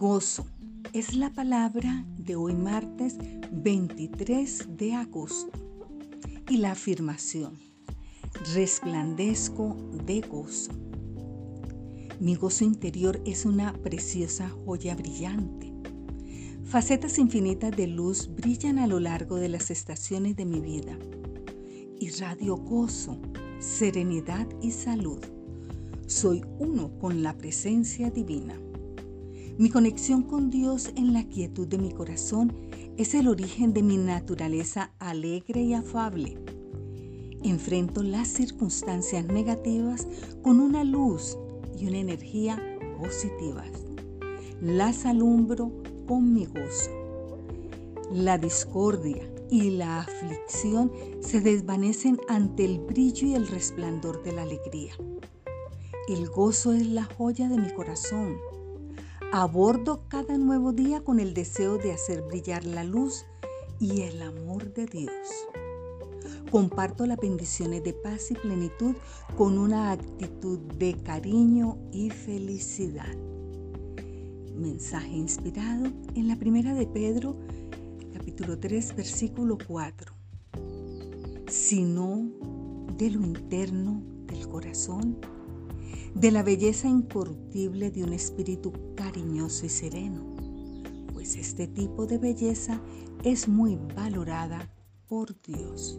Gozo es la palabra de hoy martes 23 de agosto. Y la afirmación, resplandezco de gozo. Mi gozo interior es una preciosa joya brillante. Facetas infinitas de luz brillan a lo largo de las estaciones de mi vida. Irradio gozo, serenidad y salud. Soy uno con la presencia divina. Mi conexión con Dios en la quietud de mi corazón es el origen de mi naturaleza alegre y afable. Enfrento las circunstancias negativas con una luz y una energía positivas. Las alumbro con mi gozo. La discordia y la aflicción se desvanecen ante el brillo y el resplandor de la alegría. El gozo es la joya de mi corazón Abordo cada nuevo día con el deseo de hacer brillar la luz y el amor de Dios. Comparto las bendiciones de paz y plenitud con una actitud de cariño y felicidad. Mensaje inspirado en la primera de Pedro, capítulo 3, versículo 4. Sino de lo interno del corazón de la belleza incorruptible de un espíritu cariñoso y sereno, pues este tipo de belleza es muy valorada por Dios.